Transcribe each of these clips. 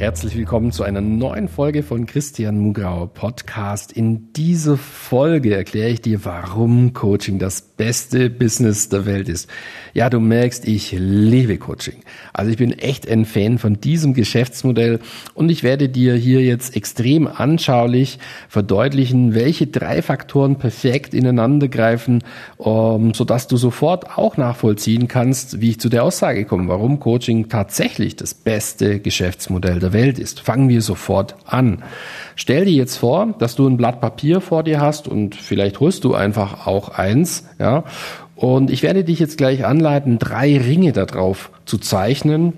Herzlich willkommen zu einer neuen Folge von Christian Mugrauer Podcast. In dieser Folge erkläre ich dir, warum Coaching das beste Business der Welt ist. Ja, du merkst, ich liebe Coaching. Also ich bin echt ein Fan von diesem Geschäftsmodell und ich werde dir hier jetzt extrem anschaulich verdeutlichen, welche drei Faktoren perfekt ineinander greifen, um, ähm, sodass du sofort auch nachvollziehen kannst, wie ich zu der Aussage komme, warum Coaching tatsächlich das beste Geschäftsmodell der Welt ist. Fangen wir sofort an. Stell dir jetzt vor, dass du ein Blatt Papier vor dir hast und vielleicht holst du einfach auch eins, ja. Und ich werde dich jetzt gleich anleiten, drei Ringe darauf zu zeichnen.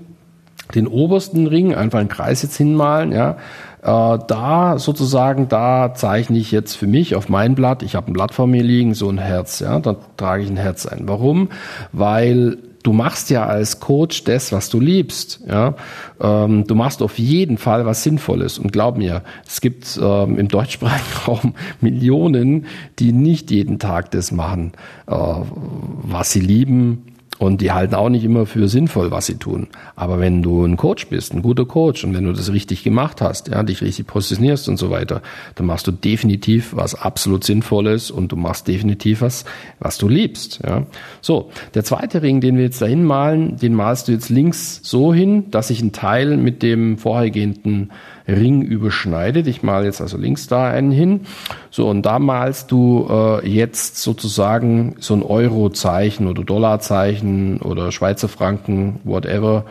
Den obersten Ring, einfach einen Kreis jetzt hinmalen, ja. Äh, da sozusagen, da zeichne ich jetzt für mich auf mein Blatt, ich habe ein Blatt vor mir liegen, so ein Herz, ja, da trage ich ein Herz ein. Warum? Weil du machst ja als Coach das, was du liebst. Ja? Ähm, du machst auf jeden Fall was Sinnvolles. Und glaub mir, es gibt ähm, im deutschsprachigen Raum Millionen, die nicht jeden Tag das machen, äh, was sie lieben, und die halten auch nicht immer für sinnvoll, was sie tun. Aber wenn du ein Coach bist, ein guter Coach, und wenn du das richtig gemacht hast, ja, dich richtig positionierst und so weiter, dann machst du definitiv was absolut Sinnvolles und du machst definitiv was, was du liebst. Ja. So, der zweite Ring, den wir jetzt dahin malen, den malst du jetzt links so hin, dass sich ein Teil mit dem vorhergehenden Ring überschneidet. Ich male jetzt also links da einen hin. So, und da malst du äh, jetzt sozusagen so ein Euro-Zeichen oder Dollar-Zeichen oder Schweizer Franken, whatever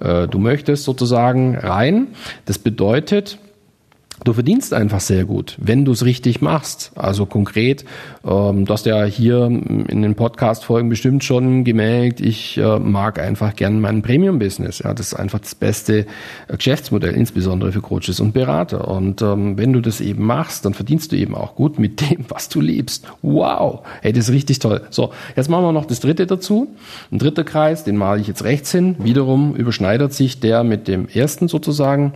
äh, du möchtest sozusagen rein. Das bedeutet, Du verdienst einfach sehr gut, wenn du es richtig machst. Also konkret, ähm, du hast ja hier in den Podcast-Folgen bestimmt schon gemerkt, ich äh, mag einfach gern mein Premium-Business. Ja, das ist einfach das beste äh, Geschäftsmodell, insbesondere für Coaches und Berater. Und ähm, wenn du das eben machst, dann verdienst du eben auch gut mit dem, was du liebst. Wow, hey, das ist richtig toll. So, jetzt machen wir noch das dritte dazu. Ein dritter Kreis, den male ich jetzt rechts hin. Wiederum überschneidet sich der mit dem ersten sozusagen.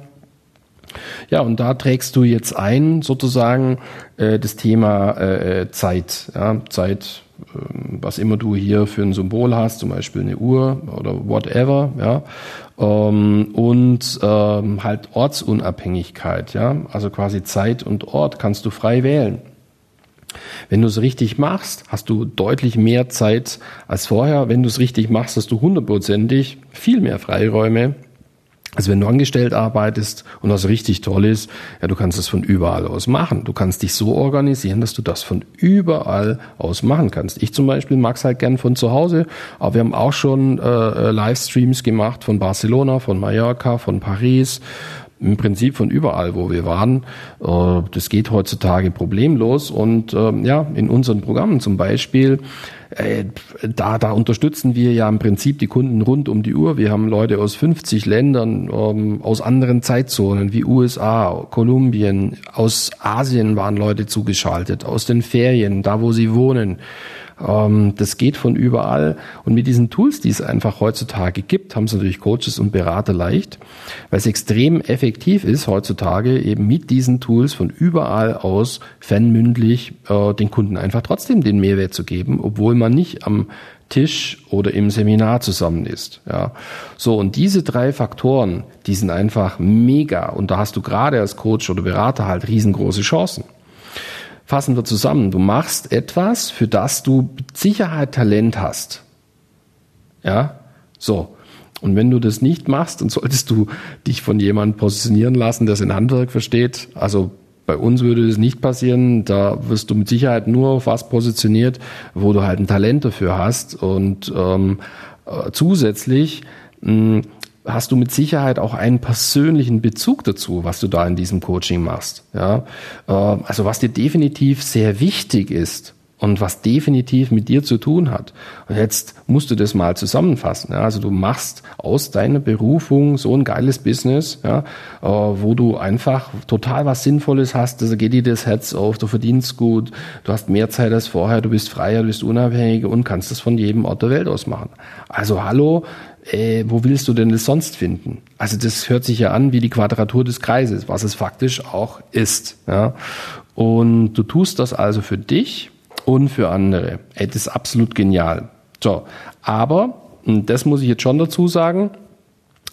Ja, und da trägst du jetzt ein sozusagen äh, das Thema äh, Zeit. Ja, Zeit, äh, was immer du hier für ein Symbol hast, zum Beispiel eine Uhr oder whatever, ja. Ähm, und ähm, halt Ortsunabhängigkeit, ja. Also quasi Zeit und Ort kannst du frei wählen. Wenn du es richtig machst, hast du deutlich mehr Zeit als vorher. Wenn du es richtig machst, hast du hundertprozentig viel mehr Freiräume also wenn du angestellt arbeitest und das richtig toll ist, ja, du kannst es von überall aus machen. Du kannst dich so organisieren, dass du das von überall aus machen kannst. Ich zum Beispiel mag es halt gern von zu Hause, aber wir haben auch schon äh, äh, Livestreams gemacht von Barcelona, von Mallorca, von Paris, im Prinzip von überall, wo wir waren. Äh, das geht heutzutage problemlos und äh, ja, in unseren Programmen zum Beispiel äh, da, da unterstützen wir ja im Prinzip die Kunden rund um die Uhr. Wir haben Leute aus 50 Ländern, ähm, aus anderen Zeitzonen wie USA, Kolumbien, aus Asien waren Leute zugeschaltet, aus den Ferien, da wo sie wohnen. Ähm, das geht von überall. Und mit diesen Tools, die es einfach heutzutage gibt, haben es natürlich Coaches und Berater leicht, weil es extrem effektiv ist, heutzutage eben mit diesen Tools von überall aus fernmündlich äh, den Kunden einfach trotzdem den Mehrwert zu geben, obwohl man nicht am Tisch oder im Seminar zusammen ist. Ja. So, und diese drei Faktoren, die sind einfach mega. Und da hast du gerade als Coach oder Berater halt riesengroße Chancen. Fassen wir zusammen. Du machst etwas, für das du mit Sicherheit Talent hast. Ja, so. Und wenn du das nicht machst, dann solltest du dich von jemandem positionieren lassen, der sein Handwerk versteht. Also bei uns würde das nicht passieren. Da wirst du mit Sicherheit nur auf was positioniert, wo du halt ein Talent dafür hast. Und ähm, äh, zusätzlich mh, hast du mit Sicherheit auch einen persönlichen Bezug dazu, was du da in diesem Coaching machst. Ja, äh, also was dir definitiv sehr wichtig ist, und was definitiv mit dir zu tun hat. Und jetzt musst du das mal zusammenfassen. Ja? Also du machst aus deiner Berufung so ein geiles Business, ja, äh, wo du einfach total was Sinnvolles hast. Also geht dir das Herz auf, du verdienst gut, du hast mehr Zeit als vorher, du bist freier, du bist unabhängiger und kannst das von jedem Ort der Welt aus machen. Also hallo, äh, wo willst du denn das sonst finden? Also das hört sich ja an wie die Quadratur des Kreises, was es faktisch auch ist. Ja? Und du tust das also für dich und für andere. Ey, das ist absolut genial. So, aber, und das muss ich jetzt schon dazu sagen,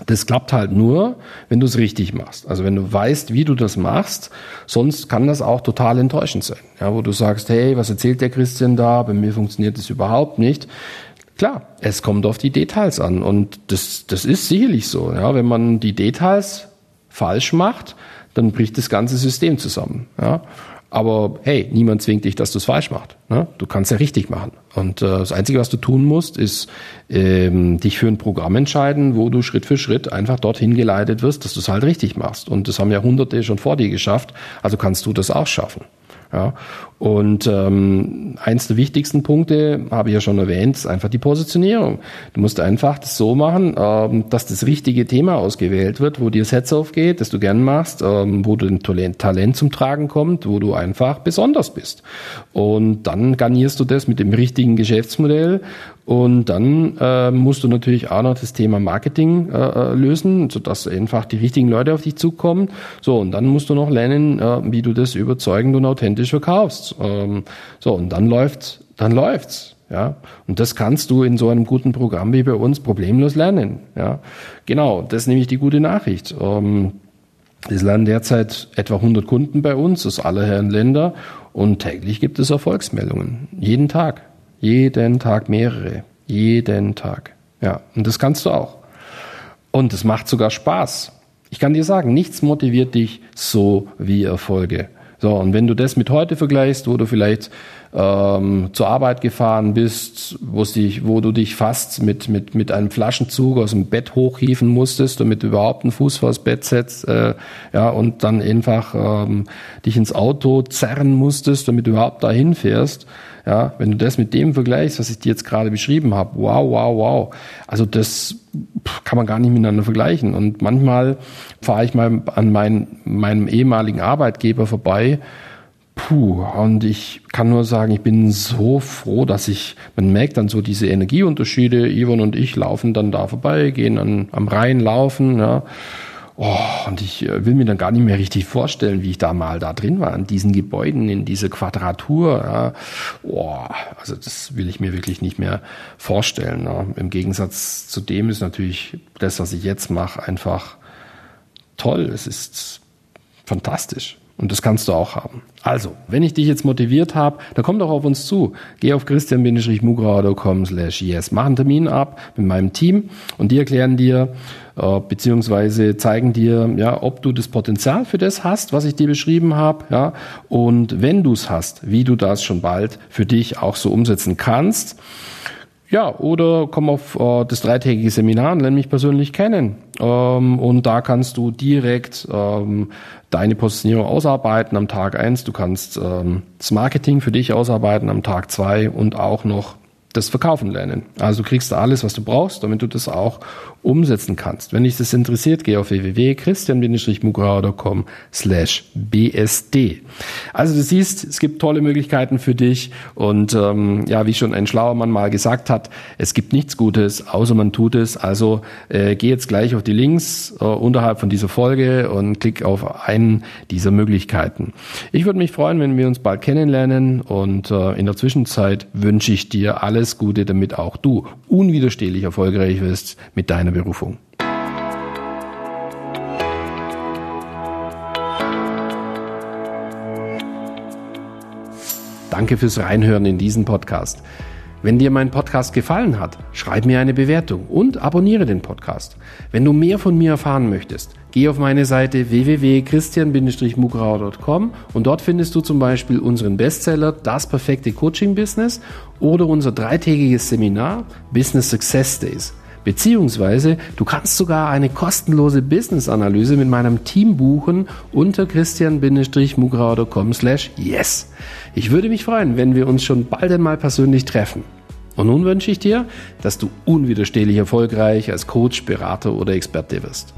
das klappt halt nur, wenn du es richtig machst. Also wenn du weißt, wie du das machst, sonst kann das auch total enttäuschend sein. Ja, wo du sagst, hey, was erzählt der Christian da? Bei mir funktioniert das überhaupt nicht. Klar, es kommt auf die Details an und das, das ist sicherlich so. Ja, wenn man die Details falsch macht, dann bricht das ganze System zusammen. Ja. Aber hey, niemand zwingt dich, dass du es falsch machst. Ne? Du kannst ja richtig machen. Und äh, das Einzige, was du tun musst, ist ähm, dich für ein Programm entscheiden, wo du Schritt für Schritt einfach dorthin geleitet wirst, dass du es halt richtig machst. Und das haben ja Hunderte schon vor dir geschafft. Also kannst du das auch schaffen. Ja, und ähm, eins der wichtigsten Punkte, habe ich ja schon erwähnt, ist einfach die Positionierung. Du musst einfach das so machen, ähm, dass das richtige Thema ausgewählt wird, wo dir das Herz aufgeht, das du gern machst, ähm, wo du ein Talent, zum Tragen kommt, wo du einfach besonders bist. Und dann garnierst du das mit dem richtigen Geschäftsmodell und dann äh, musst du natürlich auch noch das Thema Marketing äh, äh, lösen, sodass einfach die richtigen Leute auf dich zukommen. So, und dann musst du noch lernen, äh, wie du das überzeugend und authentisch verkaufst. Ähm, so, und dann läuft, dann läuft's. Ja, und das kannst du in so einem guten Programm wie bei uns problemlos lernen. Ja, genau, das ist nämlich die gute Nachricht. Ähm, es lernen derzeit etwa 100 Kunden bei uns aus aller Herren Länder und täglich gibt es Erfolgsmeldungen. Jeden Tag. Jeden Tag mehrere. Jeden Tag. Ja, und das kannst du auch. Und es macht sogar Spaß. Ich kann dir sagen, nichts motiviert dich so wie Erfolge. So, und wenn du das mit heute vergleichst, wo du vielleicht ähm, zur Arbeit gefahren bist, wo, dich, wo du dich fast mit, mit, mit einem Flaschenzug aus dem Bett hochhieven musstest, damit du überhaupt einen Fuß vors Bett setzt, äh, ja, und dann einfach ähm, dich ins Auto zerren musstest, damit du überhaupt dahin fährst, ja, wenn du das mit dem vergleichst, was ich dir jetzt gerade beschrieben habe, wow, wow, wow. Also das kann man gar nicht miteinander vergleichen. Und manchmal fahre ich mal an mein, meinem ehemaligen Arbeitgeber vorbei. Puh, und ich kann nur sagen, ich bin so froh, dass ich, man merkt dann so diese Energieunterschiede. Yvonne und ich laufen dann da vorbei, gehen an, am Rhein laufen, ja. Oh, und ich äh, will mir dann gar nicht mehr richtig vorstellen, wie ich da mal da drin war, in diesen Gebäuden, in diese Quadratur. Ja. Oh, also das will ich mir wirklich nicht mehr vorstellen. Ja. Im Gegensatz zu dem ist natürlich das, was ich jetzt mache, einfach toll. Es ist fantastisch. Und das kannst du auch haben. Also, wenn ich dich jetzt motiviert habe, dann komm doch auf uns zu. Geh auf christian-mugrauer.com slash yes. Mach einen Termin ab mit meinem Team und die erklären dir, äh, beziehungsweise zeigen dir, ja, ob du das Potenzial für das hast, was ich dir beschrieben habe, ja, und wenn du es hast, wie du das schon bald für dich auch so umsetzen kannst. Ja, oder komm auf äh, das dreitägige Seminar und lerne mich persönlich kennen. Ähm, und da kannst du direkt ähm, deine Positionierung ausarbeiten am Tag eins. Du kannst ähm, das Marketing für dich ausarbeiten am Tag zwei und auch noch das Verkaufen lernen. Also du kriegst da alles, was du brauchst, damit du das auch umsetzen kannst. Wenn dich das interessiert, geh auf www.christian-mugrauer.com slash bsd. Also du siehst, es gibt tolle Möglichkeiten für dich und ähm, ja, wie schon ein schlauer Mann mal gesagt hat, es gibt nichts Gutes, außer man tut es. Also äh, geh jetzt gleich auf die Links äh, unterhalb von dieser Folge und klick auf einen dieser Möglichkeiten. Ich würde mich freuen, wenn wir uns bald kennenlernen und äh, in der Zwischenzeit wünsche ich dir alles Gute, damit auch du unwiderstehlich erfolgreich wirst mit deiner Berufung. Danke fürs Reinhören in diesen Podcast. Wenn dir mein Podcast gefallen hat, schreib mir eine Bewertung und abonniere den Podcast. Wenn du mehr von mir erfahren möchtest, geh auf meine Seite www.christian-mugrauer.com und dort findest du zum Beispiel unseren Bestseller Das perfekte Coaching Business oder unser dreitägiges Seminar Business Success Days. Beziehungsweise du kannst sogar eine kostenlose Business-Analyse mit meinem Team buchen unter christian-mugrauer.com slash yes. Ich würde mich freuen, wenn wir uns schon bald einmal persönlich treffen. Und nun wünsche ich dir, dass du unwiderstehlich erfolgreich als Coach, Berater oder Experte wirst.